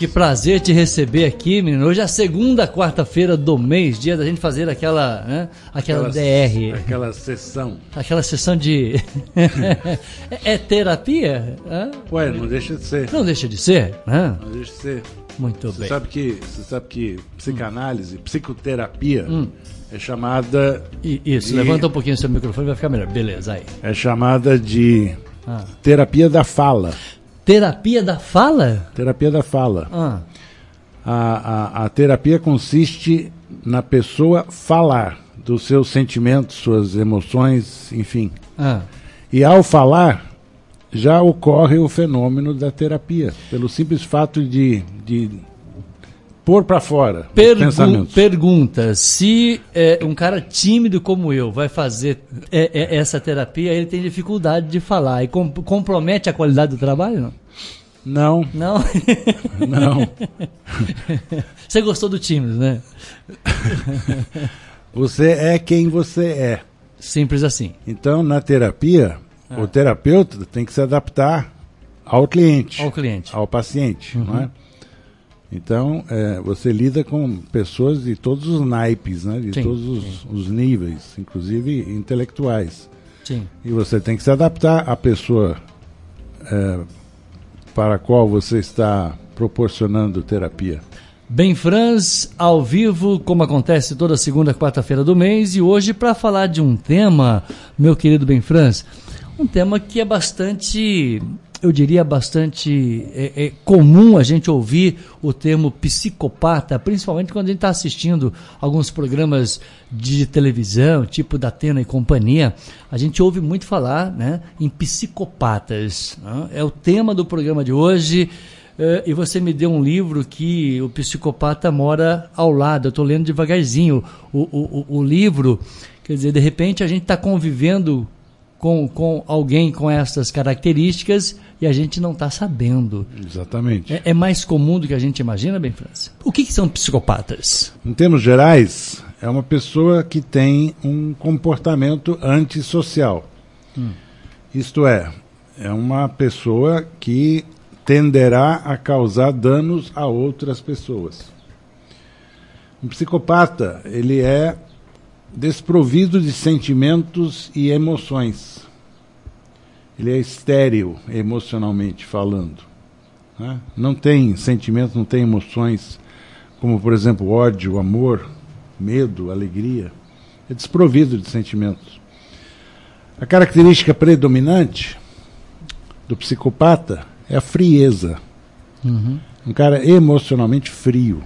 Que prazer te receber aqui, menino. Hoje é a segunda quarta-feira do mês, dia da gente fazer aquela, né, aquela, Aquela- DR. Aquela sessão. Aquela sessão de. é, é terapia? Hã? Ué, não deixa de ser. Não deixa de ser, né? Não deixa de ser. Muito Você bem. sabe que, você sabe que psicanálise, psicoterapia Hum. é chamada I- Isso, E- levanta um pouquinho o seu microfone, vai ficar melhor. Beleza, aí. é chamada de Ah. terapia da fala. Terapia da fala? Terapia da fala. Ah, A, a, a terapia consiste na pessoa falar dos seus sentimentos, suas emoções, enfim. ah. E ao falar, já ocorre o fenômeno da terapia, pelo simples fato de, de pôr para fora Pergu- pensamentos. pergunta: se é, um cara tímido como eu vai fazer é, é, essa terapia, ele tem dificuldade de falar e com- compromete a qualidade do trabalho? Não? Não, Não? não. Você gostou do tímido, né? Você é quem você é. Simples assim. Então, na terapia, Ah. o terapeuta tem que se adaptar ao cliente, Ao cliente. ao paciente, não é? Então, é, você lida com pessoas de todos os naipes, né? de Sim, todos os, os níveis, inclusive intelectuais. Sim. E você tem que se adaptar à pessoa é, para a qual você está proporcionando terapia. Bem Franz, ao vivo, como acontece toda segunda e quarta-feira do mês, e hoje para falar de um tema, meu querido Bem Franz, um tema que é bastante, eu diria bastante é, é comum a gente ouvir o termo psicopata, principalmente quando a gente está assistindo alguns programas de televisão, tipo da Atena e companhia, a gente ouve muito falar né, em psicopatas. né? É o tema do programa de hoje. Eh, e você me deu um livro que o psicopata mora ao lado. Eu estou lendo devagarzinho o, o, o, o livro. Quer dizer, de repente a gente está convivendo com, com alguém com essas características e a gente não está sabendo. Exatamente. É, é mais comum do que a gente imagina, bem, França? O que, que são psicopatas? Em termos gerais, é uma pessoa que tem um comportamento antissocial. Isto é, é uma pessoa que tenderá a causar danos a outras pessoas. Um psicopata, ele é desprovido de sentimentos e emoções. Ele é estéril emocionalmente falando. né? Não tem sentimentos, não tem emoções como por exemplo ódio, amor, medo, alegria, é desprovido de sentimentos. A característica predominante do psicopata é a frieza. Um cara emocionalmente frio,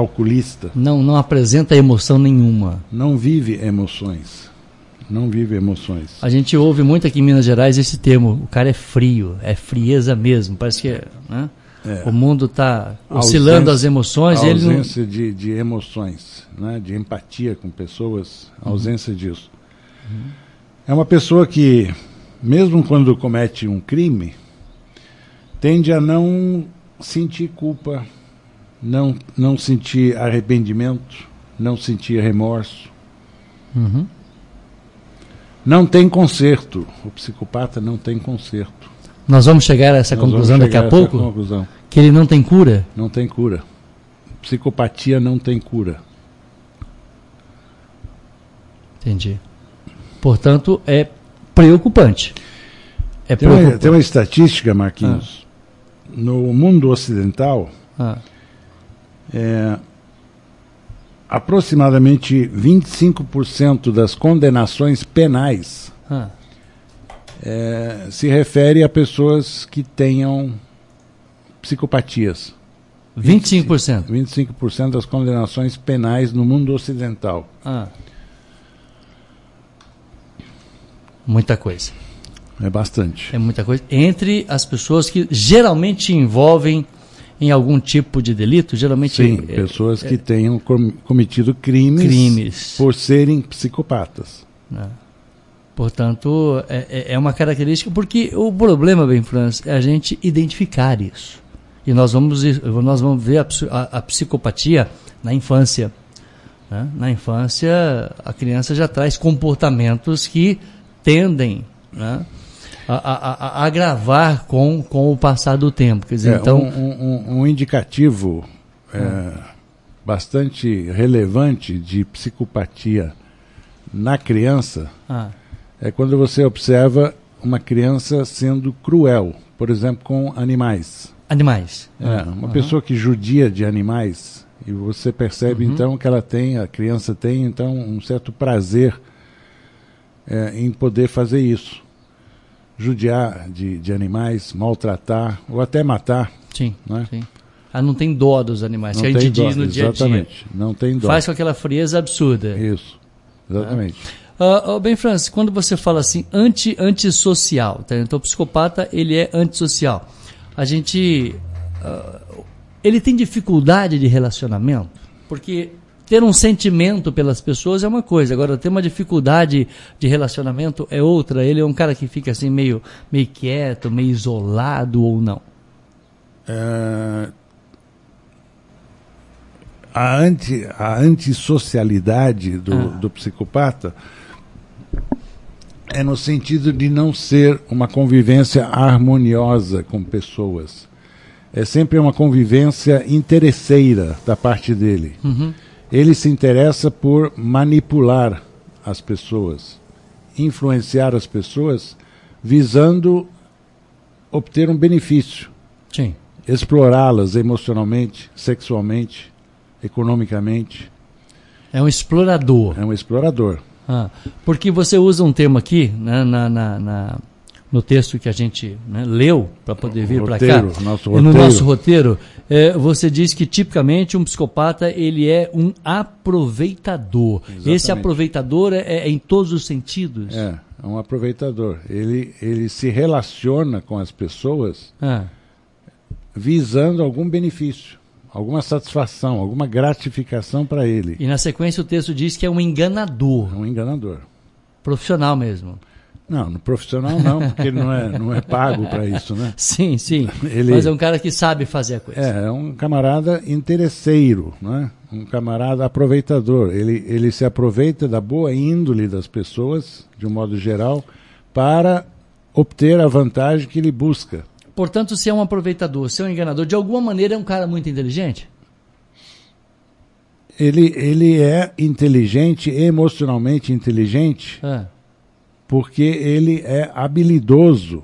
calculista, Não, não apresenta emoção nenhuma. não vive emoções. Não vive emoções. A gente ouve muito aqui em Minas Gerais esse termo. O cara é frio, é frieza mesmo. Parece que né? É. o mundo está oscilando Ausência- as emoções. A ele não, ausência de, de emoções, né? de empatia com pessoas, a ausência disso. É uma pessoa que, mesmo quando comete um crime, tende a não sentir culpa, não, não sentir arrependimento, não sentir remorso. Uhum. Não tem conserto. O psicopata não tem conserto. Nós vamos chegar a essa Nós conclusão daqui a essa pouco? conclusão. Que ele não tem cura? Não tem cura. Psicopatia não tem cura. Entendi. Portanto, é preocupante. É Tem uma, tem uma estatística, Marquinhos. No mundo ocidental, Ah, é, aproximadamente 25% das condenações penais ah, é, se refere a pessoas que tenham psicopatias. 25%. 25% das condenações penais no mundo ocidental. Ah. Muita coisa. É bastante. É muita coisa. Entre as pessoas que geralmente envolvem em algum tipo de delito, geralmente Sim, é, pessoas que tenham com- cometido crimes, crimes. por serem psicopatas. né? Portanto, é, é- é uma característica, porque o problema, bem, Franz, é a gente identificar isso. E nós vamos, nós vamos ver a, a- a psicopatia na infância. né? Na infância, a criança já traz comportamentos que tendem. Né? A, a, a, agravar com, com o passar do tempo. Quer dizer, É, então. um, um- um indicativo é, bastante relevante de psicopatia na criança Ah, é quando você observa uma criança sendo cruel, por exemplo, com animais. animais. É, uma pessoa que judia de animais e você percebe então que ela tem, a criança tem então um certo prazer é, em poder fazer isso, judiar de, de animais, maltratar ou até matar. Sim, Né? sim. Ah, não tem dó dos animais, Não que a gente tem diz dó, no dia a dia. exatamente, não tem dó. Faz com aquela frieza absurda. Isso, exatamente. Ah, ah, bem, Francis, quando você fala assim, anti, antissocial, tá? então o psicopata ele é antissocial. A gente. ah, ele tem dificuldade de relacionamento, porque ter um sentimento pelas pessoas é uma coisa, agora ter uma dificuldade de relacionamento é outra. Ele é um cara que fica assim meio, meio quieto, meio isolado ou não. É, a, anti, a antissocialidade do, Ah. do psicopata é no sentido de não ser uma convivência harmoniosa com pessoas. É sempre uma convivência interesseira da parte dele. Uhum. Ele se interessa por manipular as pessoas, influenciar as pessoas, visando obter um benefício Sim. explorá-las emocionalmente, sexualmente, economicamente. É um explorador. É um explorador. Ah, porque você usa um termo aqui né, na, na- na- no texto que a gente né, leu para poder vir para cá. nosso no nosso roteiro, é, você diz que tipicamente um psicopata ele é um aproveitador. Esse Exatamente. aproveitador é, é em todos os sentidos. É, é um aproveitador. Ele, ele se relaciona com as pessoas Ah, visando algum benefício, alguma satisfação, alguma gratificação para ele. e na sequência o texto diz que é um enganador, É um enganador. profissional mesmo. Não, no profissional não, porque ele não é, não é pago para isso, né? Sim, sim. Ele- Mas é um cara que sabe fazer a coisa. É, é um camarada interesseiro, né? um camarada aproveitador. Ele, ele se aproveita da boa índole das pessoas, de um modo geral, para obter a vantagem que ele busca. Portanto, se é um aproveitador, se é um enganador, de alguma maneira é um cara muito inteligente? Ele, ele é inteligente, emocionalmente inteligente, Ah, porque ele é habilidoso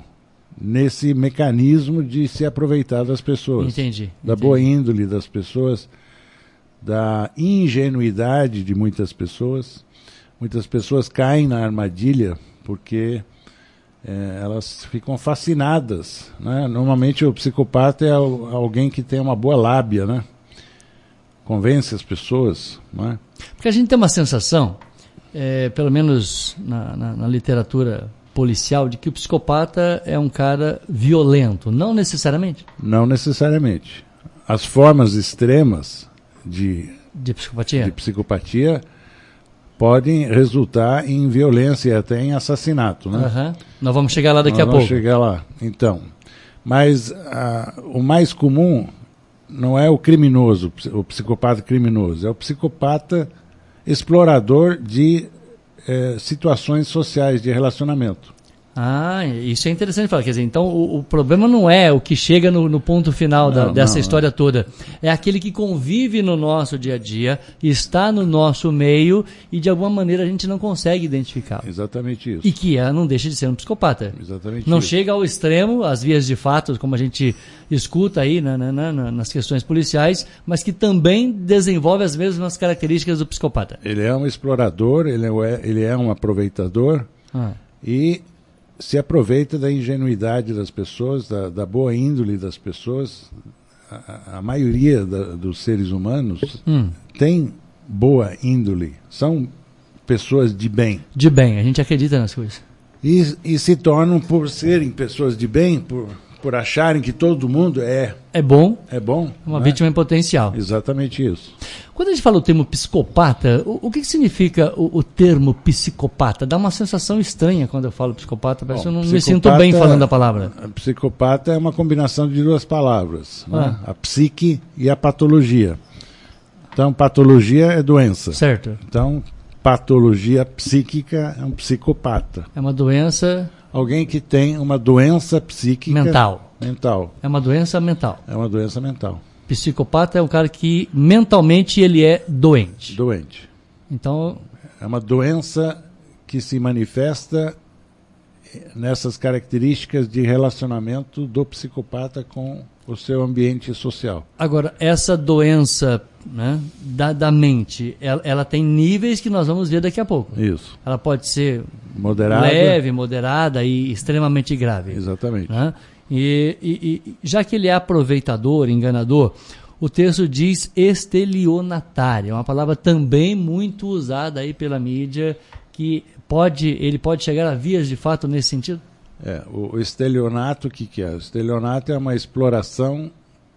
nesse mecanismo de se aproveitar das pessoas. entendi. da entendi. boa índole das pessoas, da ingenuidade de muitas pessoas. Muitas pessoas caem na armadilha porque eh, elas ficam fascinadas. Né? Normalmente o psicopata é al- alguém que tem uma boa lábia, né? convence as pessoas. Né? Porque a gente tem uma sensação, é, pelo menos na, na- na literatura policial, de que o psicopata é um cara violento. Não necessariamente Não necessariamente. As formas extremas de de psicopatia. de psicopatia podem resultar em violência e até em assassinato, né? Aham. Nós vamos chegar lá daqui Nós a vamos pouco. chegar lá. Então, mas ah, o mais comum não é o criminoso, o psicopata criminoso, é o psicopata explorador de eh, situações sociais de relacionamento. Ah, isso é interessante falar. Quer dizer, então o, o problema não é o que chega no, no ponto final da- Não, dessa não, história toda. É aquele que convive no nosso dia a dia, está no nosso meio e de alguma maneira a gente não consegue identificá-lo. Exatamente isso. E que é, não deixa de ser um psicopata. Exatamente Não isso. chega ao extremo, às vias de fato, como a gente escuta aí na- na- na- nas questões policiais, mas que também desenvolve as mesmas características do psicopata. Ele é um explorador, ele é, ele é um aproveitador Ah, e se aproveita da ingenuidade das pessoas, da, da boa índole das pessoas. A, a- maioria da- dos seres humanos hum, tem boa índole, são pessoas de bem. de bem, a gente acredita nas coisas. E, e se tornam, por serem pessoas de bem, por, por acharem que todo mundo é, É bom, é bom. uma né? vítima em potencial. Exatamente isso. Quando a gente fala o termo psicopata, o, o que, que significa o, o termo psicopata? Dá uma sensação estranha quando eu falo psicopata, parece que eu Bom, não me sinto bem falando a palavra. A psicopata é uma combinação de duas palavras, né? Ah. a psique e a patologia. Então, patologia é doença. Certo. Então, patologia psíquica é um psicopata. É uma doença alguém que tem uma doença psíquica Mental. mental. É uma doença mental. É uma doença mental. Psicopata é um cara que mentalmente ele é doente. Doente. Então, É uma doença que se manifesta nessas características de relacionamento do psicopata com o seu ambiente social. agora, essa doença né, da, da mente, ela, ela tem níveis que nós vamos ver daqui a pouco. Isso. Ela pode ser Moderado. leve, moderada e extremamente grave. Exatamente. né? E, e- e já que ele é aproveitador, enganador, o texto diz estelionatário, é uma palavra também muito usada aí pela mídia, que pode, ele pode chegar a vias de fato nesse sentido? É, o, o estelionato, o que, que é? O estelionato é uma exploração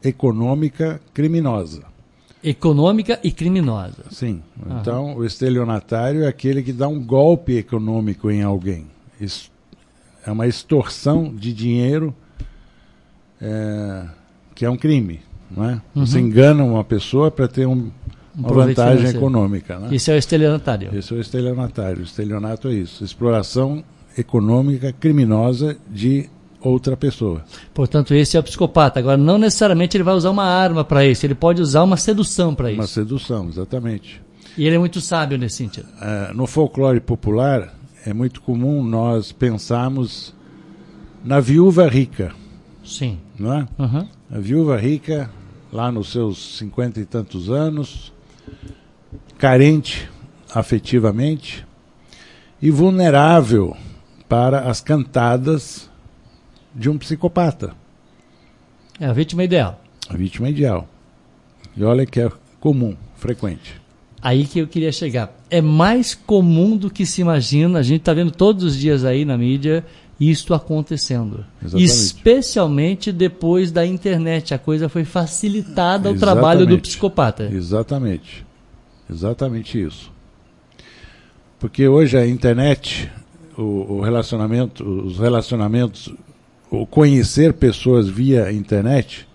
econômica criminosa. Econômica e criminosa. Sim. Então, o estelionatário é aquele que dá um golpe econômico em alguém. Isso é uma extorsão de dinheiro é, que é um crime. Não é? Você engana uma pessoa para ter um- uma proveito vantagem financeiro. econômica. Né? Isso é o estelionatário. Esse é o estelionatário. O estelionato é isso. Exploração econômica criminosa de outra pessoa. Portanto, esse é o psicopata. Agora, não necessariamente ele vai usar uma arma para isso, ele pode usar uma sedução para Uma isso. sedução, exatamente. E ele é muito sábio nesse sentido. Ah, no folclore popular, é muito comum nós pensarmos na viúva rica, Sim. não é? Aham. A viúva rica, lá nos seus cinquenta e tantos anos, carente afetivamente e vulnerável para as cantadas de um psicopata, É a vítima ideal. a vítima ideal. E olha que é comum, frequente. Aí que eu queria chegar. É mais comum do que se imagina. A gente está vendo todos os dias aí na mídia isto acontecendo. Exatamente. Especialmente depois da internet. A coisa foi facilitada ao trabalho do psicopata. Exatamente. Exatamente isso. Porque hoje a internet, o, o relacionamento, os relacionamentos, o conhecer pessoas via internet,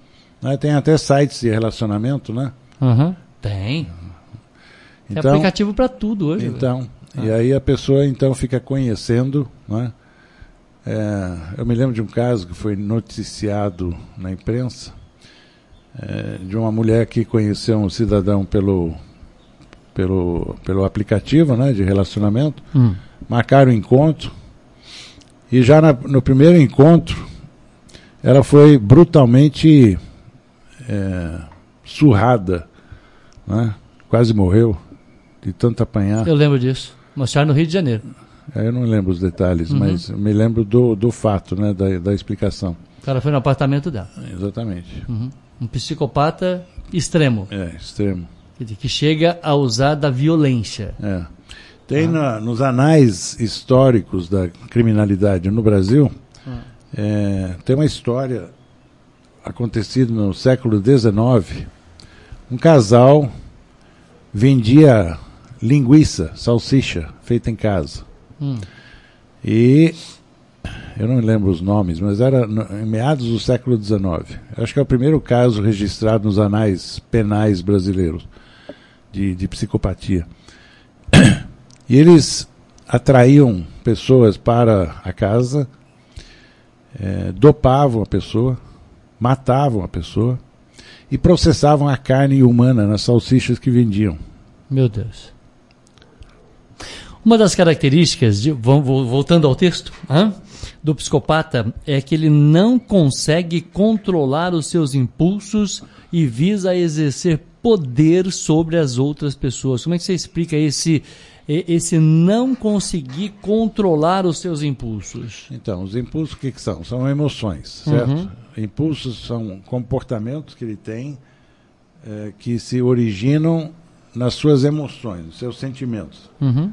né, tem até sites de relacionamento, né? Aham. Tem. Tem Então, aplicativo para tudo hoje. então e aí a pessoa então fica conhecendo, né? É, eu me lembro de um caso que foi noticiado na imprensa é, de uma mulher que conheceu um cidadão pelo pelo pelo aplicativo, né, de relacionamento, Hum. Marcaram o encontro e já na- no primeiro encontro ela foi brutalmente é, surrada, né? Quase morreu de tanto apanhar. Eu lembro disso. Mostraram no Rio de Janeiro. É, Eu não lembro os detalhes, Uhum. mas me lembro do, do fato, né, da, da explicação. O cara foi no apartamento dela. Exatamente. Uhum. Um psicopata extremo. É, extremo. Que chega a usar da violência. É. Tem na- nos anais históricos da criminalidade no Brasil, é, tem uma história acontecida no século XIX. Um casal vendia linguiça, salsicha, feita em casa. Hum. E eu não lembro os nomes, mas era em meados do século XIX. Acho que é o primeiro caso registrado nos anais penais brasileiros de, de psicopatia. E eles atraíam pessoas para a casa, eh, dopavam a pessoa, matavam a pessoa e processavam a carne humana nas salsichas que vendiam. Meu Deus. Uma das características, de, voltando ao texto, do psicopata é que ele não consegue controlar os seus impulsos e visa exercer poder sobre as outras pessoas. Como é que você explica esse, esse não conseguir controlar os seus impulsos? Então, os impulsos o que, que são? São emoções, certo? Uhum. Impulsos são comportamentos que ele tem eh, que se originam nas suas emoções, nos seus sentimentos. Uhum.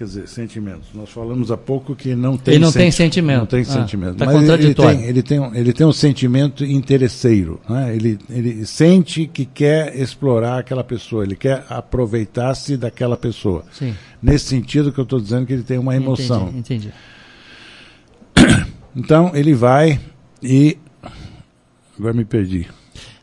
Quer dizer, sentimentos. Nós falamos há pouco que não tem Ele não tem sentimento. Não tem Ah, sentimento. tá Mas ele- ele contraditório. tem, ele, tem um, ele tem um sentimento interesseiro. Né? Ele, ele sente que quer explorar aquela pessoa, ele quer aproveitar-se daquela pessoa. Sim. Nesse sentido que eu estou dizendo que ele tem uma emoção. Entendi, entendi. Então ele vai e. Agora me perdi.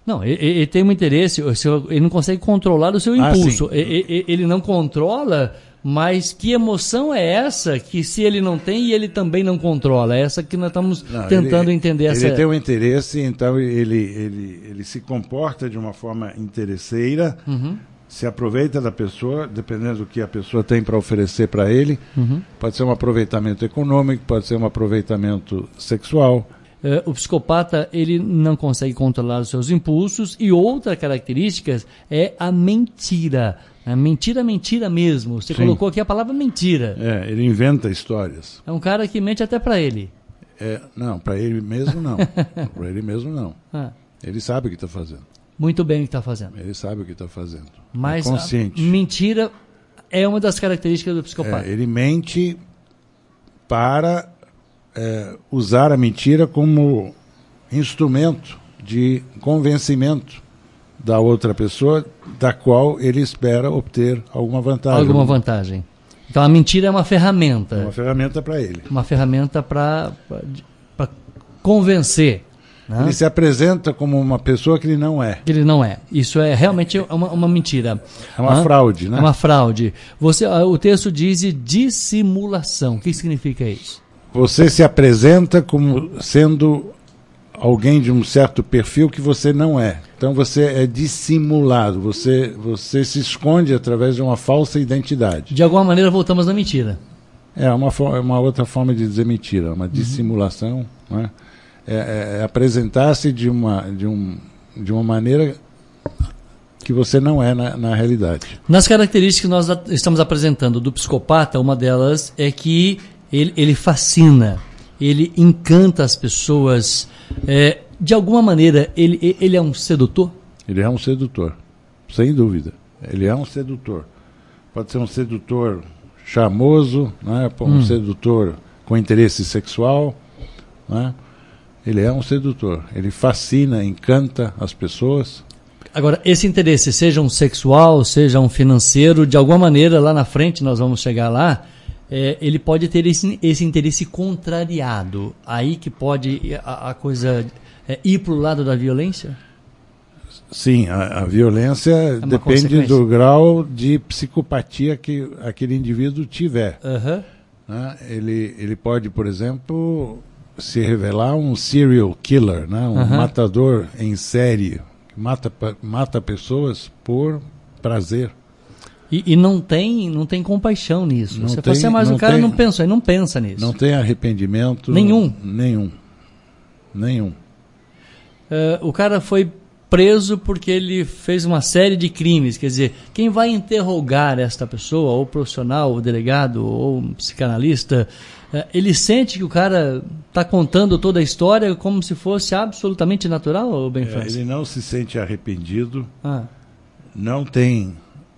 Não, ele, ele tem um interesse, ele não consegue controlar o seu Ah, impulso. sim. E- e- Ele não controla Mas que emoção é essa que se ele não tem e ele também não controla? É essa que nós estamos Não, tentando ele, entender ele essa. tem um interesse, então ele, ele, ele se comporta de uma forma interesseira, Uhum, se aproveita da pessoa, dependendo do que a pessoa tem para oferecer para ele. uhum. Pode ser um aproveitamento econômico, pode ser um aproveitamento sexual. É, o psicopata ele não consegue controlar os seus impulsos e outra característica é a mentira. A mentira, mentira mesmo. Você Sim. colocou aqui a palavra mentira. É, ele inventa histórias. É um cara que mente até para ele. É, não, para ele mesmo não. para ele mesmo não. Ah, Ele sabe o que está fazendo. muito bem o que está fazendo. Ele sabe o que está fazendo. Mas é consciente. mentira é uma das características do psicopata. É, ele mente para é, usar a mentira como instrumento de convencimento da outra pessoa, da qual ele espera obter alguma vantagem. Alguma vantagem. Então a mentira é uma É ferramenta. uma ferramenta para ele. Uma ferramenta para convencer. Né? Ele se apresenta como uma pessoa que ele não é. Ele não é. Isso é realmente uma, uma mentira. É uma Hã? fraude, né? É uma fraude. Você, ah, o texto diz dissimulação. O que significa isso? Você se apresenta como sendo alguém de um certo perfil que você não é. Então você é dissimulado, você, você se esconde através de uma falsa identidade. De alguma maneira voltamos na mentira. É uma, é uma outra forma de dizer mentira, uma dissimulação. né? É, é- é apresentar-se de uma, de, um, de uma maneira que você não é na, na realidade. Nas características que nós estamos apresentando do psicopata, uma delas é que ele, ele fascina, ele encanta as pessoas. É, de alguma maneira, ele, ele é um sedutor? Ele é um sedutor, sem dúvida. Ele é um sedutor. Pode ser um sedutor charmoso, né? um Hum. sedutor com interesse sexual. Né? Ele é um sedutor. Ele fascina, encanta as pessoas. Agora, esse interesse, seja um sexual, seja um financeiro, de alguma maneira, lá na frente, nós vamos chegar lá, é, ele pode ter esse, esse interesse contrariado. Aí que pode a, a coisa é, ir para o lado da violência? Sim, a, a violência É depende do grau de psicopatia que aquele indivíduo tiver. Aham. né? Ele, ele pode, por exemplo, se revelar um serial killer, né? um Aham. matador em série, que mata, mata pessoas por prazer. E, e não tem não tem compaixão nisso. Não Você tem- fala assim, "Ah, mas o cara tem- não ele não pensa nisso. Não tem arrependimento. Nenhum. Nenhum. Nenhum. É, o cara foi preso porque ele fez uma série de crimes. Quer dizer, quem vai interrogar esta pessoa, ou profissional, ou delegado, ou um psicanalista, é, ele sente que o cara está contando toda a história como se fosse absolutamente natural, ou bem É, ele não se sente arrependido, Ah, não tem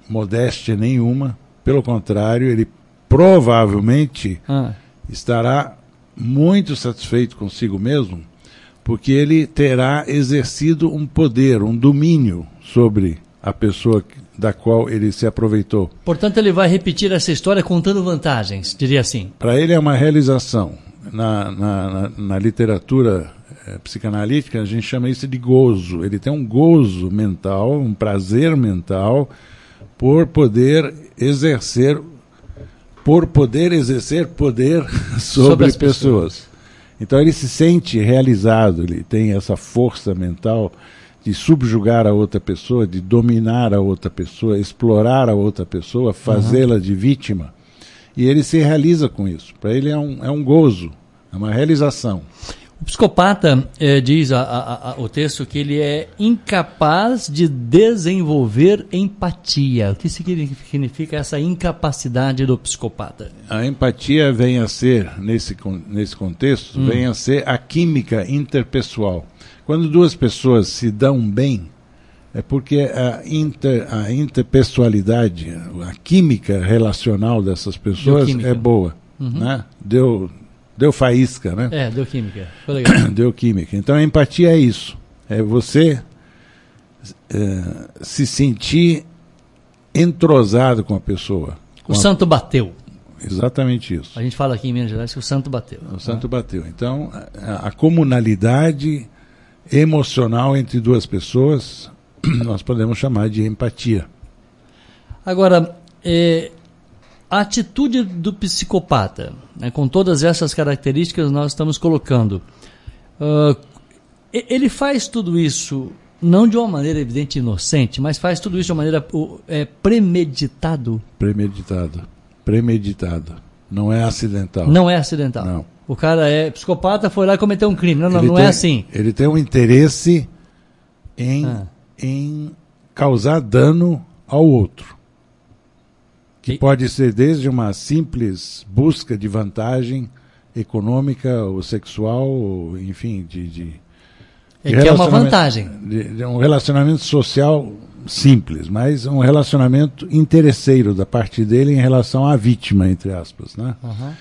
modéstia nenhuma. Pelo contrário, ele provavelmente ah, estará muito satisfeito consigo mesmo, porque ele terá exercido um poder, um domínio sobre a pessoa da qual ele se aproveitou. Portanto, ele vai repetir essa história contando vantagens, diria assim. Para ele é uma realização. Na, na, na, na literatura eh, psicanalítica, a gente chama isso de gozo. Ele tem um gozo mental, um prazer mental por poder exercer por poder exercer poder sobre, Sobre as pessoas. Então ele se sente realizado, ele tem essa força mental de subjugar a outra pessoa, de dominar a outra pessoa, explorar a outra pessoa, fazê-la de vítima. E ele se realiza com isso. Para ele é um, é um gozo, é uma realização. O psicopata eh, diz a- a- a- o texto que ele é incapaz de desenvolver empatia. O que significa essa incapacidade do psicopata? A empatia vem a ser, nesse, nesse contexto, vem a ser a química interpessoal. Quando duas pessoas se dão bem, é porque a, inter, a interpessoalidade, a química relacional dessas pessoas é boa. Né? Deu, deu faísca, né? É, deu química. Foi legal. deu química. Então a empatia é isso. É você eh, se sentir entrosado com a pessoa. Com O a- santo bateu. Exatamente isso. A gente fala aqui em Minas Gerais que o santo bateu. O santo bateu. Então, a, a comunalidade emocional entre duas pessoas, nós podemos chamar de empatia. Agora, é, a atitude do psicopata, né, com todas essas características nós estamos colocando, uh, ele faz tudo isso não de uma maneira evidente inocente, mas faz tudo isso de uma maneira é, premeditado. Premeditado. Premeditado. Não é acidental. Não é acidental. Não. O cara é psicopata, foi lá e cometeu um crime. Não, não, não é tem, é assim. Ele tem um interesse em, ah. em causar dano ao outro. Que pode ser desde uma simples busca de vantagem econômica ou sexual, ou, enfim, de, de é que é uma vantagem. De, de um relacionamento social simples, mas um relacionamento interesseiro da parte dele em relação à vítima, entre aspas. Né? Uhum.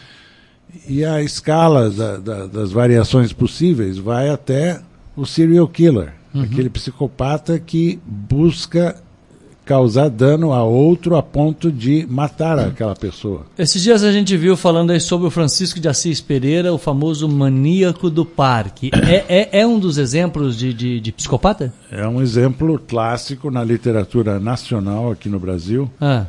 E a escala da, da, das variações possíveis vai até o serial killer, uhum. aquele psicopata que busca causar dano a outro a ponto de matar aquela pessoa. Esses dias a gente viu falando aí sobre o Francisco de Assis Pereira, o famoso maníaco do parque. É, é, é um dos exemplos de, de, de, psicopata? É um exemplo clássico na literatura nacional aqui no Brasil. Ah.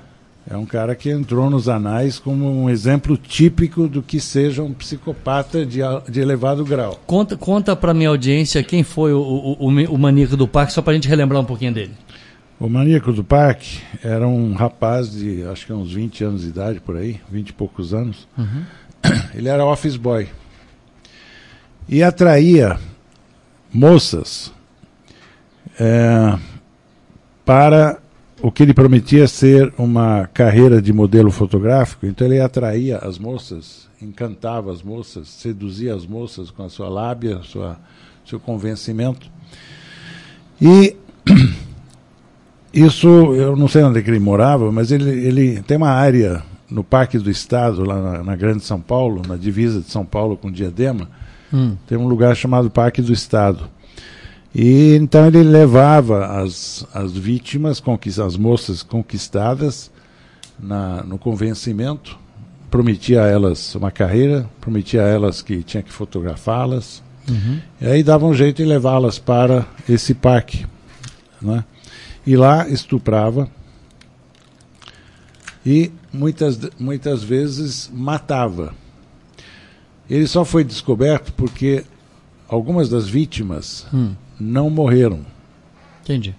É um cara que entrou nos anais como um exemplo típico do que seja um psicopata de, de elevado grau. Conta, conta para minha audiência quem foi o, o, o, o maníaco do parque, só para a gente relembrar um pouquinho dele. O maníaco do parque era um rapaz de acho que uns 20 anos de idade por aí, 20 e poucos anos. Uhum. Ele era office boy. E atraía moças é, para o que ele prometia ser uma carreira de modelo fotográfico. Então ele atraía as moças, encantava as moças, seduzia as moças com a sua lábia, sua, seu convencimento. E Isso, eu não sei onde é ele morava, mas ele, ele tem uma área no Parque do Estado, lá na, na Grande São Paulo, na divisa de São Paulo com Diadema, hum. tem um lugar chamado Parque do Estado. E então ele levava as, as vítimas, as moças conquistadas, na, no convencimento, prometia a elas uma carreira, prometia a elas que tinha que fotografá-las, uhum. e aí dava um jeito de levá-las para esse parque. Né? E lá estuprava e muitas, muitas vezes matava. Ele só foi descoberto porque algumas das vítimas hum. não morreram. Entendi.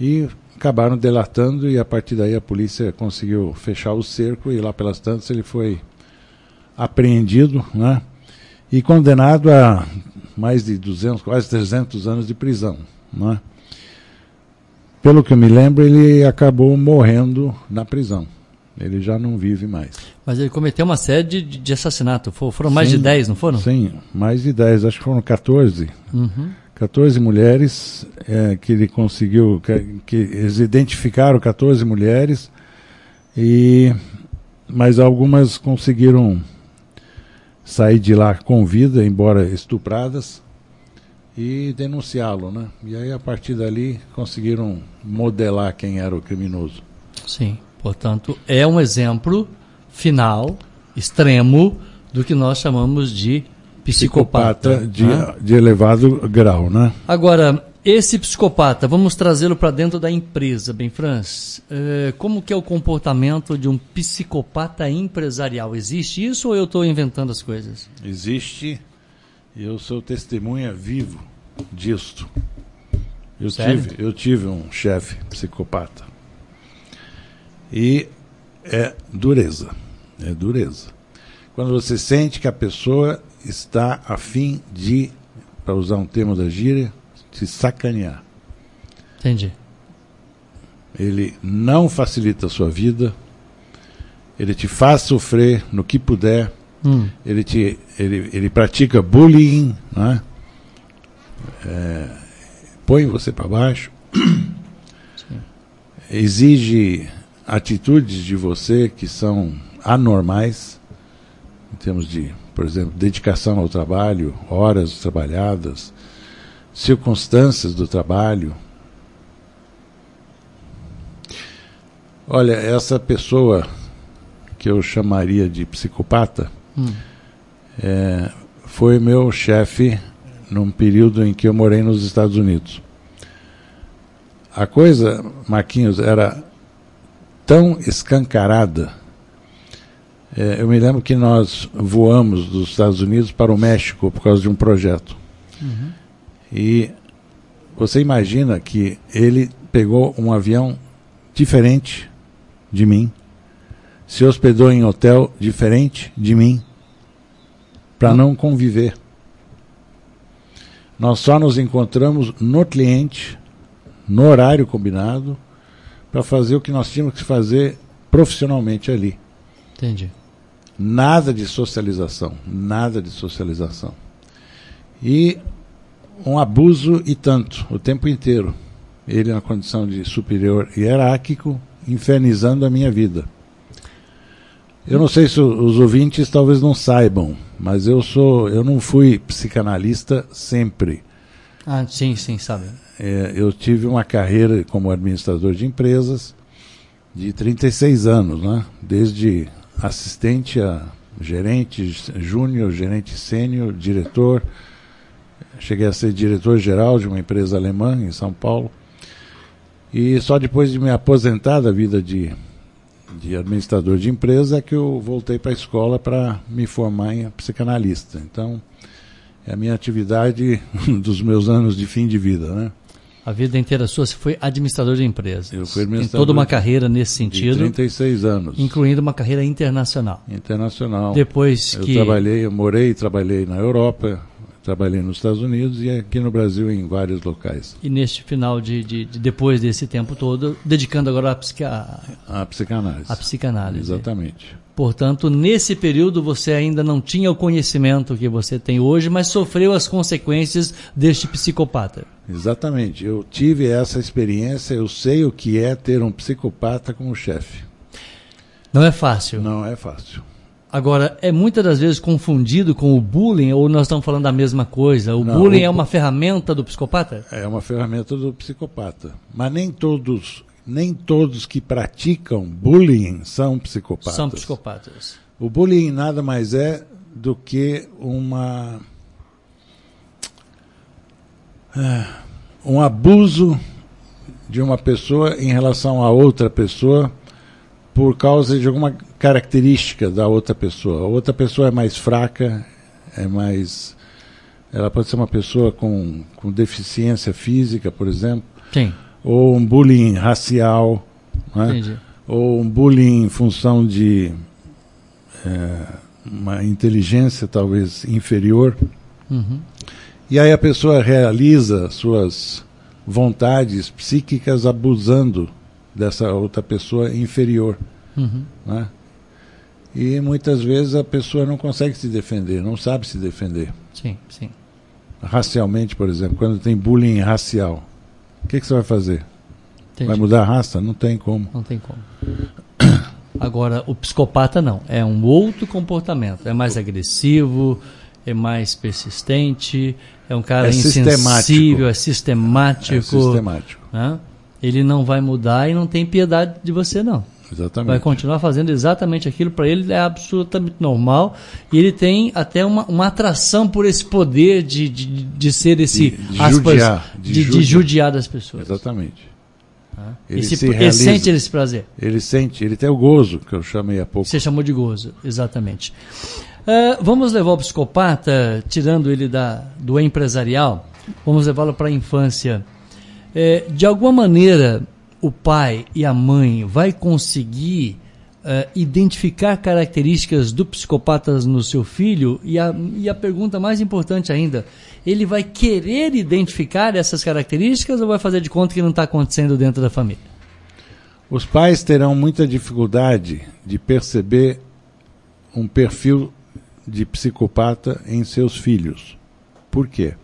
E acabaram delatando e a partir daí a polícia conseguiu fechar o cerco e lá pelas tantas ele foi apreendido, né? E condenado a mais de 200, quase 300 anos de prisão, né? Pelo que eu me lembro, ele acabou morrendo na prisão. Ele já não vive mais. Mas ele cometeu uma série de, de assassinatos. Foram mais sim, de 10, não foram? Sim, mais de 10. Acho que foram 14. Uhum. 14 mulheres é, que ele conseguiu, que, que, eles identificaram 14 mulheres, e mas algumas conseguiram sair de lá com vida, embora estupradas e denunciá-lo, né? E aí a partir dali conseguiram modelar quem era o criminoso. Sim, portanto é um exemplo final, extremo do que nós chamamos de psicopata, psicopata de, né? de elevado grau, né? Agora esse psicopata, vamos trazê-lo para dentro da empresa, bem Franz. É, como que é o comportamento de um psicopata empresarial? Existe isso ou eu estou inventando as coisas? Existe eu sou testemunha vivo disto. Eu Sério? tive, eu tive um chefe psicopata. E é dureza. É dureza. Quando você sente que a pessoa está a fim de, para usar um termo da gíria, te sacanear. Entendi. Ele não facilita a sua vida, ele te faz sofrer no que puder, Hum. Ele, te, ele, ele pratica bullying, né? É, põe você para baixo, Sim. exige atitudes de você que são anormais, em termos de, por exemplo, dedicação ao trabalho, horas trabalhadas, circunstâncias do trabalho. Olha, essa pessoa que eu chamaria de psicopata, Hum. É, foi meu chefe num período em que eu morei nos Estados Unidos. A coisa, Marquinhos, era tão escancarada É, eu me lembro que nós voamos dos Estados Unidos para o México por causa de um projeto. Uhum. E você imagina que ele pegou um avião diferente de mim, se hospedou em hotel diferente de mim, para não conviver. Nós só nos encontramos no cliente, no horário combinado, para fazer o que nós tínhamos que fazer profissionalmente ali. Entendi. Nada de socialização, nada de socialização. E um abuso e tanto, o tempo inteiro. Ele na condição de superior hierárquico, infernizando a minha vida. Eu não sei se os ouvintes talvez não saibam, mas eu sou, eu não fui psicanalista sempre. Ah, sim, sim, sabe. É, eu tive uma carreira como administrador de empresas de 36 anos, né? Desde assistente a gerente júnior, gerente sênior, diretor. Cheguei a ser diretor-geral de uma empresa alemã em São Paulo. E só depois de me aposentar da vida de de administrador de empresa é que eu voltei para a escola para me formar em psicanalista. Então, é a minha atividade dos meus anos de fim de vida, né? A vida inteira sua, você foi administrador de empresas. Eu fui administrador. Tem toda uma carreira nesse sentido. De 36 anos. Incluindo uma carreira internacional. Internacional. Depois eu que... Eu trabalhei, eu morei e trabalhei na Europa, Trabalhei nos Estados Unidos e aqui no Brasil em vários locais. E neste final de, de, de depois desse tempo todo, dedicando agora à psiqui... a psicanálise. A psicanálise. Exatamente. Portanto, nesse período você ainda não tinha o conhecimento que você tem hoje, mas sofreu as consequências deste psicopata. Exatamente. Eu tive essa experiência, eu sei o que é ter um psicopata como chefe. Não é fácil. Não é fácil. Agora, é muitas das vezes confundido com o bullying ou nós estamos falando da mesma coisa? O Não, bullying o... é uma ferramenta do psicopata? É uma ferramenta do psicopata. Mas nem todos, nem todos que praticam bullying são psicopatas. São psicopatas. O bullying nada mais é do que uma é, um abuso de uma pessoa em relação a outra pessoa por causa de alguma característica da outra pessoa. A outra pessoa é mais fraca, é mais. Ela pode ser uma pessoa com, com deficiência física, por exemplo. Sim. Ou um bullying racial. Né? Ou um bullying em função de é, uma inteligência talvez inferior. Uhum. E aí a pessoa realiza suas vontades psíquicas abusando dessa outra pessoa inferior. Uhum. Né? E muitas vezes a pessoa não consegue se defender, não sabe se defender. Sim, sim. Racialmente, por exemplo, quando tem bullying racial, o que, que você vai fazer? Entendi. Vai mudar a raça? Não tem como. Não tem como. Agora, o psicopata não. É um outro comportamento. É mais agressivo, é mais persistente, é um cara é insensível, é sistemático. É sistemático. Né? Ele não vai mudar e não tem piedade de você, não. Exatamente. Vai continuar fazendo exatamente aquilo, para ele é absolutamente normal. E ele tem até uma, uma atração por esse poder de, de, de ser esse. De, de aspas, judiar. De, de, judiar. judiar das pessoas. Exatamente. Ah, ele, esse, se ele sente esse prazer. Ele sente, ele tem o gozo, que eu chamei há pouco. Você chamou de gozo, exatamente. Uh, vamos levar o psicopata, tirando ele da, do empresarial, vamos levá-lo para a infância. É, de alguma maneira, o pai e a mãe vai conseguir uh, identificar características do psicopata no seu filho? E a, e a pergunta mais importante ainda, ele vai querer identificar essas características ou vai fazer de conta que não está acontecendo dentro da família? Os pais terão muita dificuldade de perceber um perfil de psicopata em seus filhos. Por quê?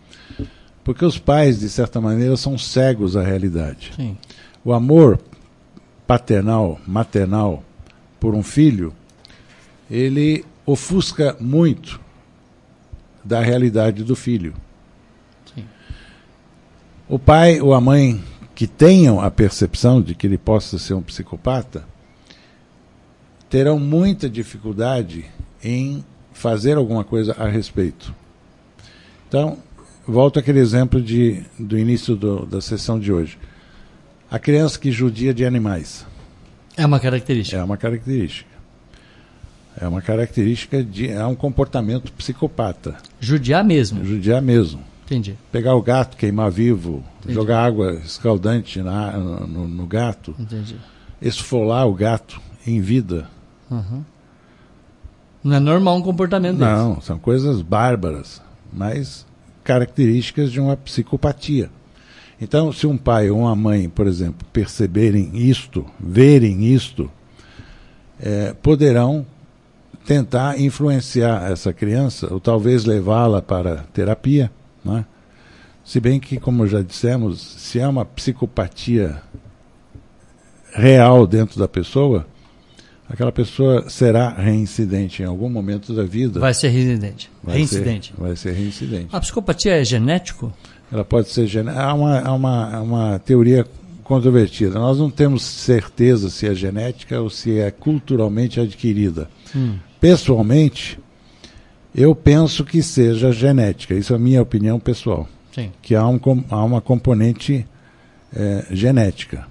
Porque os pais, de certa maneira, são cegos à realidade. Sim. O amor paternal, maternal por um filho, ele ofusca muito da realidade do filho. Sim. O pai ou a mãe que tenham a percepção de que ele possa ser um psicopata terão muita dificuldade em fazer alguma coisa a respeito. Então, volto àquele exemplo de, do início do, da sessão de hoje. A criança que judia de animais. É uma característica. É uma característica. É uma característica de. É um comportamento psicopata. Judiar mesmo. Judiar mesmo. Entendi. Pegar o gato, queimar vivo, Entendi. jogar água escaldante na, no, no, gato, Entendi. esfolar o gato em vida. Uhum. Não é normal um comportamento desse. Não, são coisas bárbaras, mas características de uma psicopatia. Então, se um pai ou uma mãe, por exemplo, perceberem isto, verem isto, é, poderão tentar influenciar essa criança, ou talvez levá-la para terapia. Né? Se bem que, como já dissemos, se é uma psicopatia real dentro da pessoa, aquela pessoa será reincidente em algum momento da vida. Vai ser reincidente. Vai reincidente. Ser, vai ser reincidente. A psicopatia é genético? Ela pode ser genética. Há uma, há uma, uma teoria controvertida. Nós não temos certeza se é genética ou se é culturalmente adquirida. Hum. Pessoalmente, eu penso que seja genética. Isso é a minha opinião pessoal. Sim. Que há, um, há uma componente é, genética.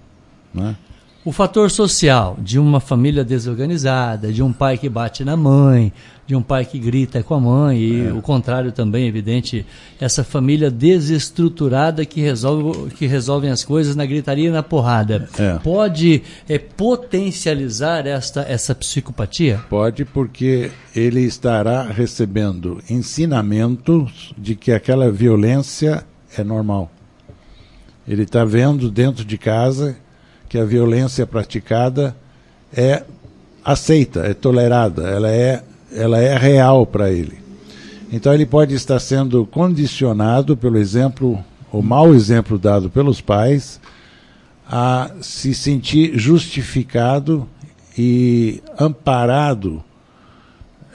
Né? O fator social de uma família desorganizada, de um pai que bate na mãe, de um pai que grita com a mãe, e é. o contrário também, evidente, essa família desestruturada que resolve, que resolvem as coisas na gritaria e na porrada. É. Pode é, potencializar esta, essa psicopatia? Pode, porque ele estará recebendo ensinamentos de que aquela violência é normal. Ele está vendo dentro de casa que a violência praticada é aceita, é tolerada, ela é, ela é real para ele. Então ele pode estar sendo condicionado pelo exemplo, o mau exemplo dado pelos pais, a se sentir justificado e amparado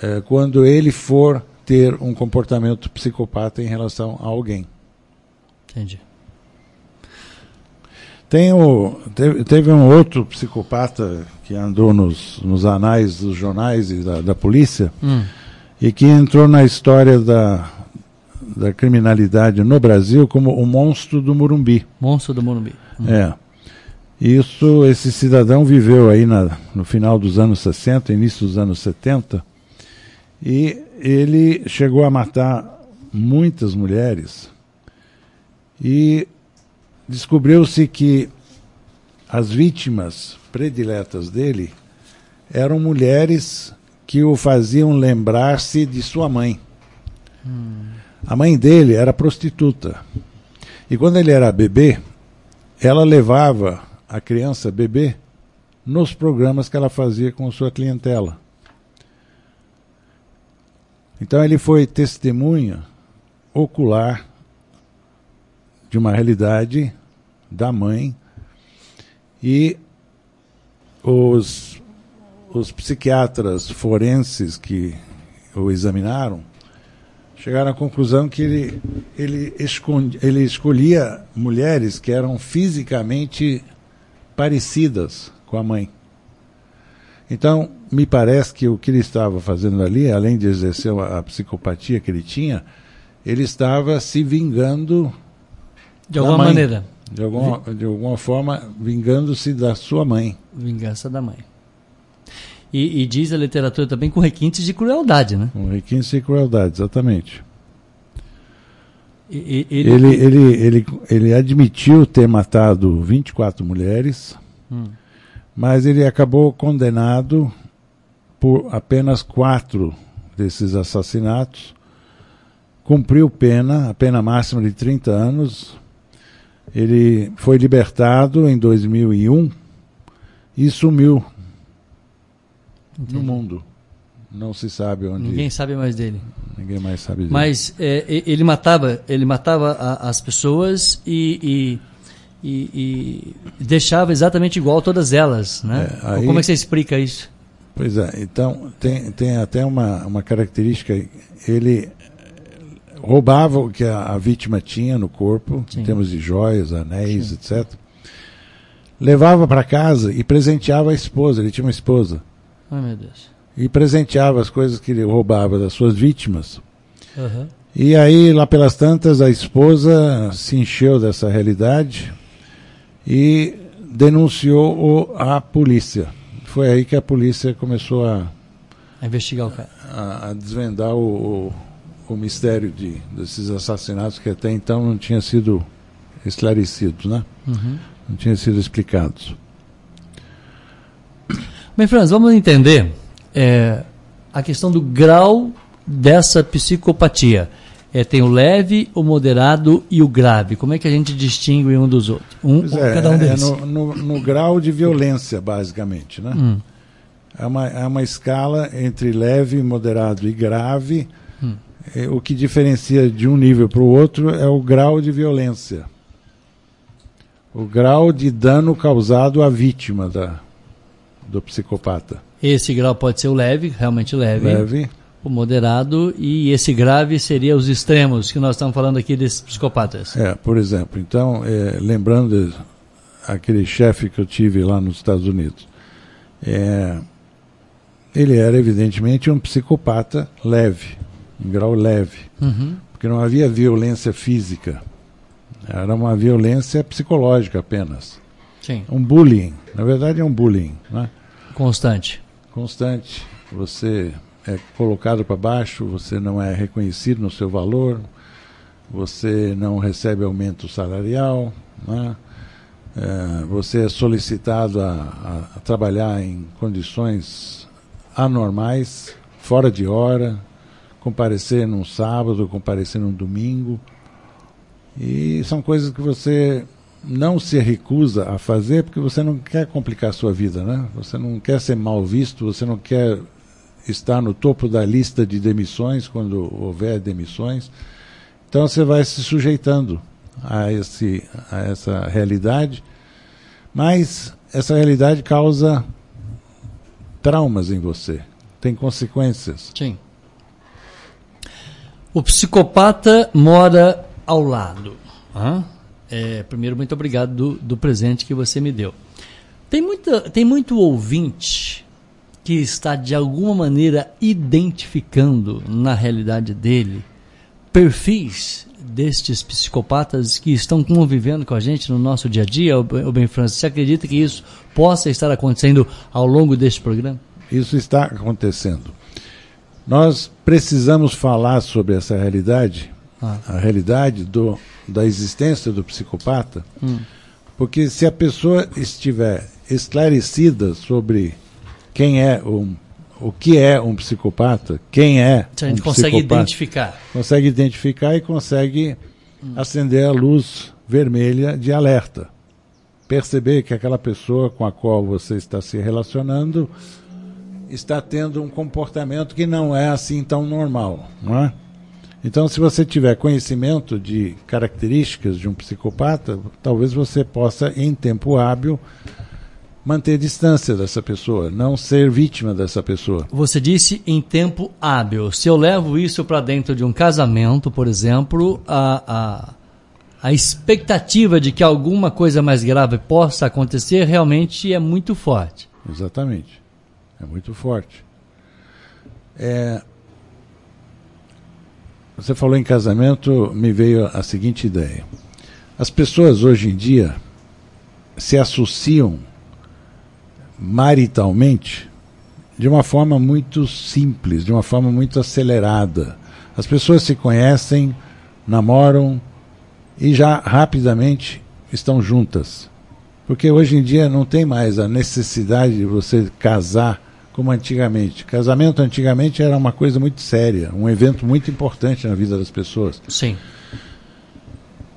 eh, quando ele for ter um comportamento psicopata em relação a alguém. Entendi. Tem o, teve, teve, um outro psicopata que andou nos, nos anais dos jornais e da, da polícia hum. e que entrou na história da, da criminalidade no Brasil como o monstro do Morumbi. Monstro do Morumbi. Hum. É. Isso, esse cidadão viveu aí na, no final dos anos 60, início dos anos 70, e ele chegou a matar muitas mulheres. E descobriu-se que as vítimas prediletas dele eram mulheres que o faziam lembrar-se de sua mãe. Hum. A mãe dele era prostituta. E quando ele era bebê, ela levava a criança bebê nos programas que ela fazia com sua clientela. Então ele foi testemunha ocular de uma realidade da mãe e os, os psiquiatras forenses que o examinaram chegaram à conclusão que ele, ele, esconde, ele escolhia mulheres que eram fisicamente parecidas com a mãe. Então, me parece que o que ele estava fazendo ali, além de exercer a, a psicopatia que ele tinha, ele estava se vingando de alguma mãe, maneira. De alguma, de alguma forma, vingando-se da sua mãe. Vingança da mãe. E, e, diz a literatura também com requintes de crueldade, né? Com requintes de crueldade, exatamente. E, ele... Ele, ele, ele, ele admitiu ter matado 24 mulheres, hum. mas ele acabou condenado por apenas quatro desses assassinatos. Cumpriu pena, a pena máxima de 30 anos, ele foi libertado em 2001 e sumiu Entendi. no mundo. Não se sabe onde. Ninguém sabe mais dele. Ninguém mais sabe dele. Mas é, ele matava, ele matava a, as pessoas e, e, e, e, deixava exatamente igual todas elas, né? É, aí, Como é que você explica isso? Pois é. Então tem, tem até uma, uma característica. Ele roubava o que a, a vítima tinha no corpo, Sim. em termos de joias, anéis, Sim. etc. Levava para casa e presenteava a esposa. Ele tinha uma esposa. Ai, meu Deus. E presenteava as coisas que ele roubava das suas vítimas. Uhum. E aí, lá pelas tantas, a esposa se encheu dessa realidade e denunciou a polícia. Foi aí que a polícia começou a, A investigar o cara. A, a desvendar o, o, o, mistério de, desses assassinatos que até então não tinham sido esclarecidos, né? Uhum. Não tinham sido explicados. Bem, Franz, vamos entender é, a questão do grau dessa psicopatia. É, tem o leve, o moderado e o grave. Como é que a gente distingue um dos outros? Um, é, cada um deles. É no, no, no, grau de violência, basicamente. Né? Hum. É, uma, é uma escala entre leve, moderado e grave. É, o que diferencia de um nível para o outro é o grau de violência. O grau de dano causado à vítima da, do psicopata. Esse grau pode ser o leve, realmente leve. Leve o moderado e esse grave seria os extremos que nós estamos falando aqui desses psicopatas. É, por exemplo, então, é, lembrando aquele chefe que eu tive lá nos Estados Unidos, é, ele era evidentemente um psicopata leve, em grau leve, uhum. porque não havia violência física, era uma violência psicológica apenas. Sim. Um bullying, na verdade é um bullying, né? Constante. Constante. Você é colocado para baixo, você não é reconhecido no seu valor, você não recebe aumento salarial, né? é, você é solicitado a, a, a, trabalhar em condições anormais, fora de hora, comparecer num sábado, comparecer num domingo. E são coisas que você não se recusa a fazer porque você não quer complicar a sua vida, né? Você não quer ser mal visto, você não quer está no topo da lista de demissões, quando houver demissões. Então você vai se sujeitando a, esse, a essa realidade, mas essa realidade causa traumas em você, tem consequências. Sim. O psicopata mora ao lado. É, primeiro, muito obrigado do, do presente que você me deu. Tem, muita, tem muito ouvinte que está de alguma maneira identificando na realidade dele perfis destes psicopatas que estão convivendo com a gente no nosso dia a dia, o Ben Francis, você acredita que isso possa estar acontecendo ao longo deste programa? Isso está acontecendo. Nós precisamos falar sobre essa realidade, ah. a realidade do, da existência do psicopata, hum. porque se a pessoa estiver esclarecida sobre quem é um, o que é um psicopata, quem é a gente um consegue identificar. Consegue identificar e consegue hum. acender a luz vermelha de alerta. Perceber que aquela pessoa com a qual você está se relacionando está tendo um comportamento que não é assim tão normal, não é? Então, se você tiver conhecimento de características de um psicopata, talvez você possa, em tempo hábil, manter distância dessa pessoa, não ser vítima dessa pessoa. Você disse em tempo hábil. Se eu levo isso para dentro de um casamento, por exemplo, a, a, a expectativa de que alguma coisa mais grave possa acontecer realmente é muito forte. Exatamente. É muito forte. É, você falou em casamento, me veio a seguinte ideia. As pessoas hoje em dia se associam maritalmente de uma forma muito simples, de uma forma muito acelerada. As pessoas se conhecem, namoram e já rapidamente estão juntas. Porque hoje em dia não tem mais a necessidade de você casar como antigamente. Casamento antigamente era uma coisa muito séria, um evento muito importante na vida das pessoas. Sim.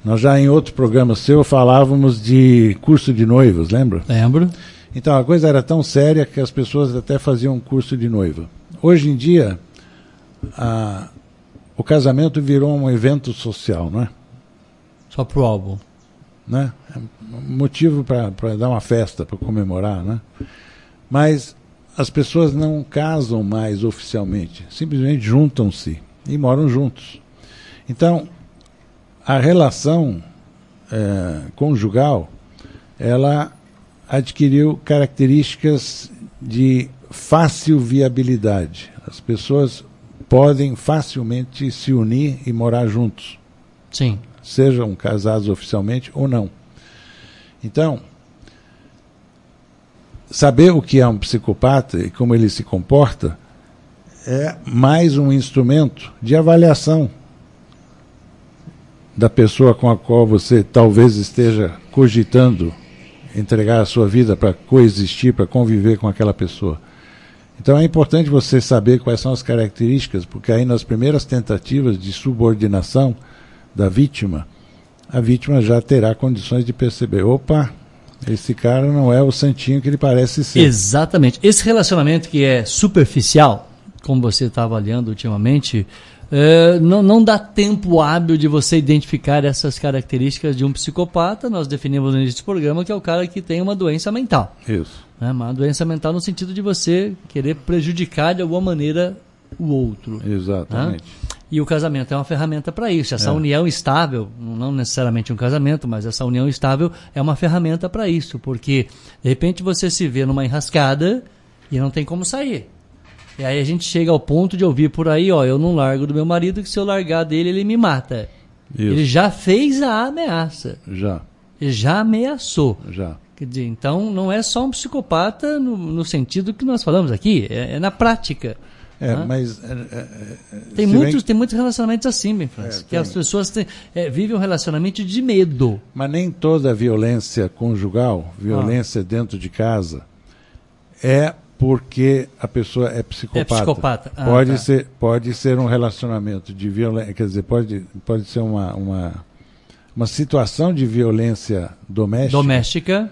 Nós já em outro programa seu falávamos de curso de noivos, lembra? Lembro. Então a coisa era tão séria que as pessoas até faziam um curso de noiva. Hoje em dia, a, o casamento virou um evento social, não é? Só pro álbum. Né? É motivo para dar uma festa, para comemorar, né? Mas as pessoas não casam mais oficialmente, simplesmente juntam-se e moram juntos. Então, a relação é, conjugal, ela adquiriu características de fácil viabilidade. As pessoas podem facilmente se unir e morar juntos. Sim. Sejam casados oficialmente ou não. Então, saber o que é um psicopata e como ele se comporta é mais um instrumento de avaliação da pessoa com a qual você talvez esteja cogitando entregar a sua vida para coexistir, para conviver com aquela pessoa. Então é importante você saber quais são as características, porque aí nas primeiras tentativas de subordinação da vítima, a vítima já terá condições de perceber: opa, esse cara não é o santinho que ele parece ser. Exatamente. Esse relacionamento que é superficial, como você está avaliando ultimamente, é, não, não dá tempo hábil de você identificar essas características de um psicopata. Nós definimos no início do programa que é o cara que tem uma doença mental. Isso. Né? Uma doença mental no sentido de você querer prejudicar de alguma maneira o outro. Exatamente. Né? E o casamento é uma ferramenta para isso. Essa é. união estável, não necessariamente um casamento, mas essa união estável é uma ferramenta para isso, porque de repente você se vê numa enrascada e não tem como sair. E aí a gente chega ao ponto de ouvir por aí, ó, eu não largo do meu marido, que se eu largar dele, ele me mata. Isso. Ele já fez a ameaça. Já. Ele já ameaçou. Já. Quer dizer, então não é só um psicopata no, no sentido que nós falamos aqui, é, é na prática. É, mas. É, é, é tem, muitos, bem... tem muitos relacionamentos assim, bem, Francis, que as pessoas têm, vivem um relacionamento de medo. Mas nem toda violência conjugal, violência ah. dentro de casa, é porque a pessoa é psicopata. É psicopata. Ah, pode, tá. ser, pode ser um relacionamento de violência, quer dizer, pode, pode ser uma, uma, uma situação de violência doméstica, doméstica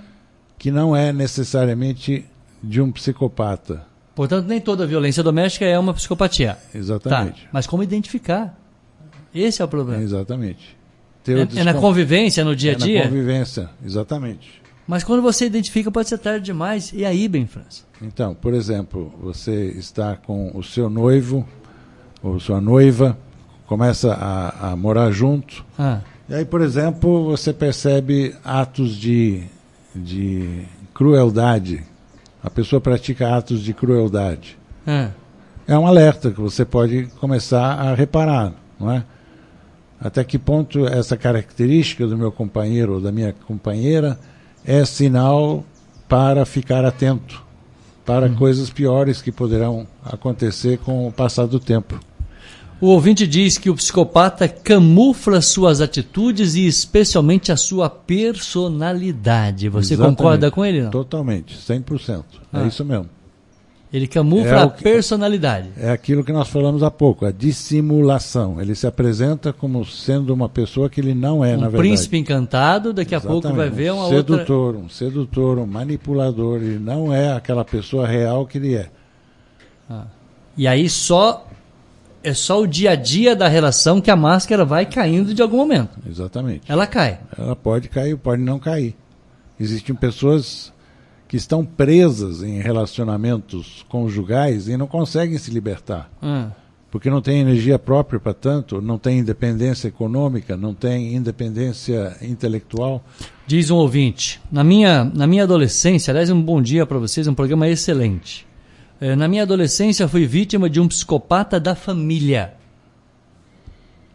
que não é necessariamente de um psicopata. Portanto, nem toda violência doméstica é uma psicopatia. Exatamente. Tá. Mas como identificar? Esse é o problema. exatamente. É, é, na convivência, no dia a dia? É na convivência, exatamente. Mas quando você identifica, pode ser tarde demais. E aí, bem, França? Então, por exemplo, você está com o seu noivo ou sua noiva, começa a, a morar junto. Ah. E aí, por exemplo, você percebe atos de, de crueldade. A pessoa pratica atos de crueldade. Ah. É um alerta que você pode começar a reparar, não é? Até que ponto essa característica do meu companheiro ou da minha companheira é sinal para ficar atento para uhum. coisas piores que poderão acontecer com o passar do tempo. O ouvinte diz que o psicopata camufla suas atitudes e especialmente a sua personalidade. Você Exatamente. concorda com ele? Não? Totalmente, 100%. É ah. É isso mesmo. Ele camufla é a personalidade. É aquilo que nós falamos há pouco, a dissimulação. Ele se apresenta como sendo uma pessoa que ele não é, um na verdade. Um príncipe encantado, daqui Exatamente. a pouco vai ver uma um sedutor, outra... Um sedutor, um manipulador. Ele não é aquela pessoa real que ele é. Ah. E aí só é só o dia a dia da relação que a máscara vai caindo de algum momento. Exatamente. Ela cai. Ela pode cair, pode não cair. Existem pessoas que estão presas em relacionamentos conjugais e não conseguem se libertar. Hum. Porque não tem energia própria para tanto, não tem independência econômica, não tem independência intelectual. Diz um ouvinte, na minha, na minha adolescência, aliás, um bom dia para vocês, um programa excelente. É, na minha adolescência, fui vítima de um psicopata da família.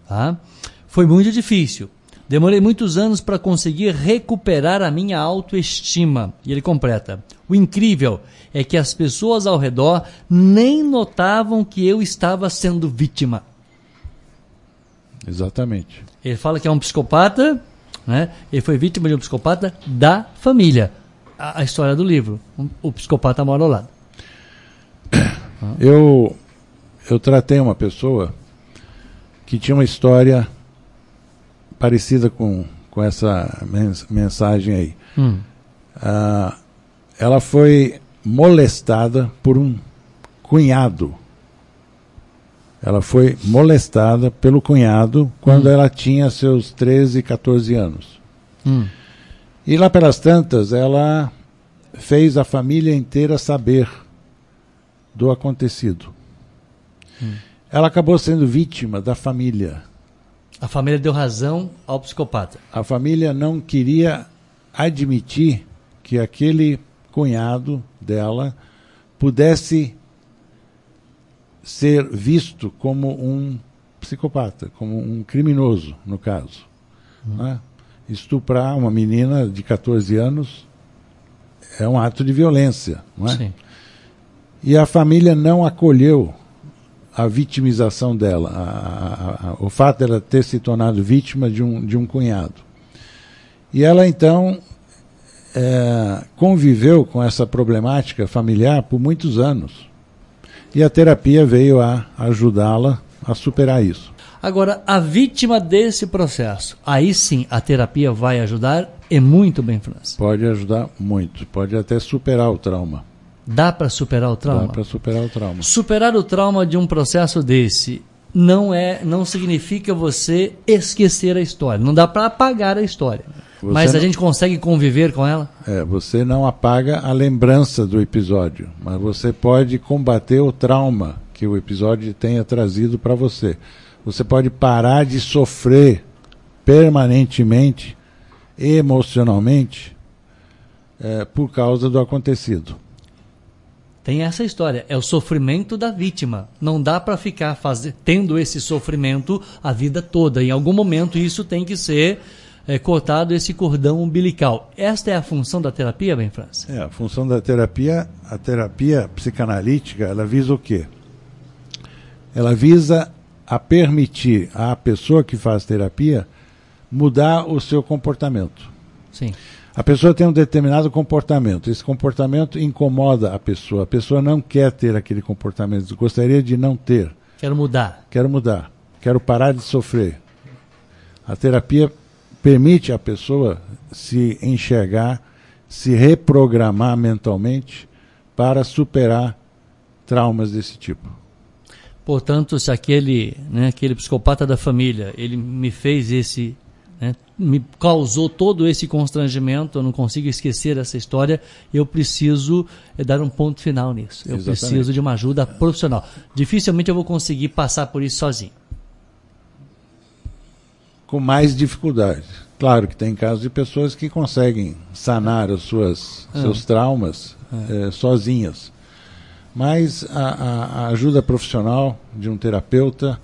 Tá? Foi muito difícil. Demorei muitos anos para conseguir recuperar a minha autoestima. E ele completa: O incrível é que as pessoas ao redor nem notavam que eu estava sendo vítima. Exatamente. Ele fala que é um psicopata, né? Ele foi vítima de um psicopata da família. A, a história do livro. O psicopata mora ao lado. Eu, eu tratei uma pessoa que tinha uma história parecida com, com essa mensagem aí. Hum. Ah, ela foi molestada por um cunhado. Ela foi molestada pelo cunhado quando hum. ela tinha seus 13, 14 anos. Hum. E lá pelas tantas, ela fez a família inteira saber do acontecido. Hum. Ela acabou sendo vítima da família. A família deu razão ao psicopata. A família não queria admitir que aquele cunhado dela pudesse ser visto como um psicopata, como um criminoso, no caso. Hum. Né? Estuprar uma menina de 14 anos é um ato de violência. Não é? Sim. E a família não acolheu a vitimização dela, a, a, a, o fato dela ter se tornado vítima de um, de um cunhado. E ela então é, conviveu com essa problemática familiar por muitos anos. E a terapia veio a ajudá-la a superar isso. Agora, a vítima desse processo, aí sim a terapia vai ajudar e muito bem, França. Pode ajudar muito, pode até superar o trauma. Dá para superar o trauma? Dá para superar o trauma. Superar o trauma de um processo desse não é, não significa você esquecer a história. Não dá para apagar a história. Você mas a gente consegue conviver com ela? É, você não apaga a lembrança do episódio, mas você pode combater o trauma que o episódio tenha trazido para você. Você pode parar de sofrer permanentemente, emocionalmente, é, por causa do acontecido. Tem essa história, é o sofrimento da vítima. Não dá para ficar fazer, tendo esse sofrimento a vida toda. Em algum momento isso tem que ser é, cortado esse cordão umbilical. Esta é a função da terapia, bem França? É, a função da terapia, a terapia psicanalítica, ela visa o quê? Ela visa a permitir à pessoa que faz terapia mudar o seu comportamento. Sim. A pessoa tem um determinado comportamento, esse comportamento incomoda a pessoa, a pessoa não quer ter aquele comportamento, gostaria de não ter. Quero mudar. Quero mudar, quero parar de sofrer. A terapia permite à pessoa se enxergar, se reprogramar mentalmente para superar traumas desse tipo. Portanto, se aquele, né, aquele psicopata da família, ele me fez esse me causou todo esse constrangimento, eu não consigo esquecer essa história, eu preciso é, dar um ponto final nisso. Eu Exatamente. preciso de uma ajuda profissional. Dificilmente eu vou conseguir passar por isso sozinho. Com mais dificuldade. Claro que tem casos de pessoas que conseguem sanar os suas, ah. seus traumas ah. é, sozinhas. Mas a, a, a ajuda profissional de um terapeuta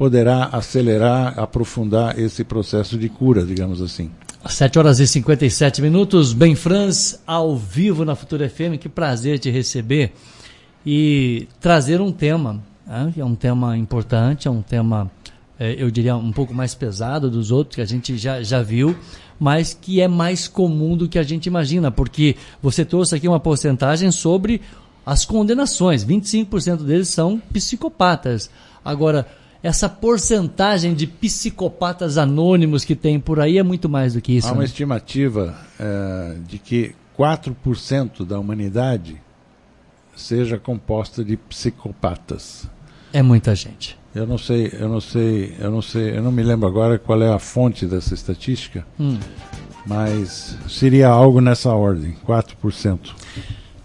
poderá acelerar, aprofundar esse processo de cura, digamos assim. 7 horas e 57 minutos, Bem Franz, ao vivo na Futura FM. Que prazer te receber e trazer um tema, né, que é um tema importante, é um tema, é, eu diria, um pouco mais pesado dos outros que a gente já, já viu, mas que é mais comum do que a gente imagina, porque você trouxe aqui uma porcentagem sobre as condenações, 25% deles são psicopatas. Agora, essa porcentagem de psicopatas anônimos que tem por aí é muito mais do que isso. Há uma né? estimativa é, de que 4% da humanidade seja composta de psicopatas. É muita gente. Eu não sei, eu não sei, eu não sei, eu não me lembro agora qual é a fonte dessa estatística, hum. mas seria algo nessa ordem, 4%.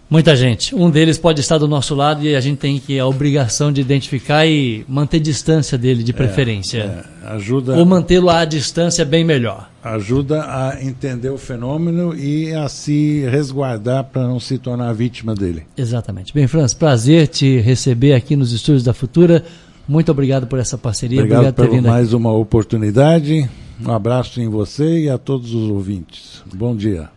Muita gente. Um deles pode estar do nosso lado e a gente tem que a obrigação de identificar e manter distância dele, de é, preferência. É, é, ajuda. Ou mantê-lo à distância bem melhor. Ajuda a entender o fenômeno e a se resguardar para não se tornar vítima dele. Exatamente. Bem, Franz, prazer te receber aqui nos estúdios da Futura. Muito obrigado por essa parceria. Obrigado, obrigado por mais aqui. uma oportunidade. Um abraço em você e a todos os ouvintes. Bom dia.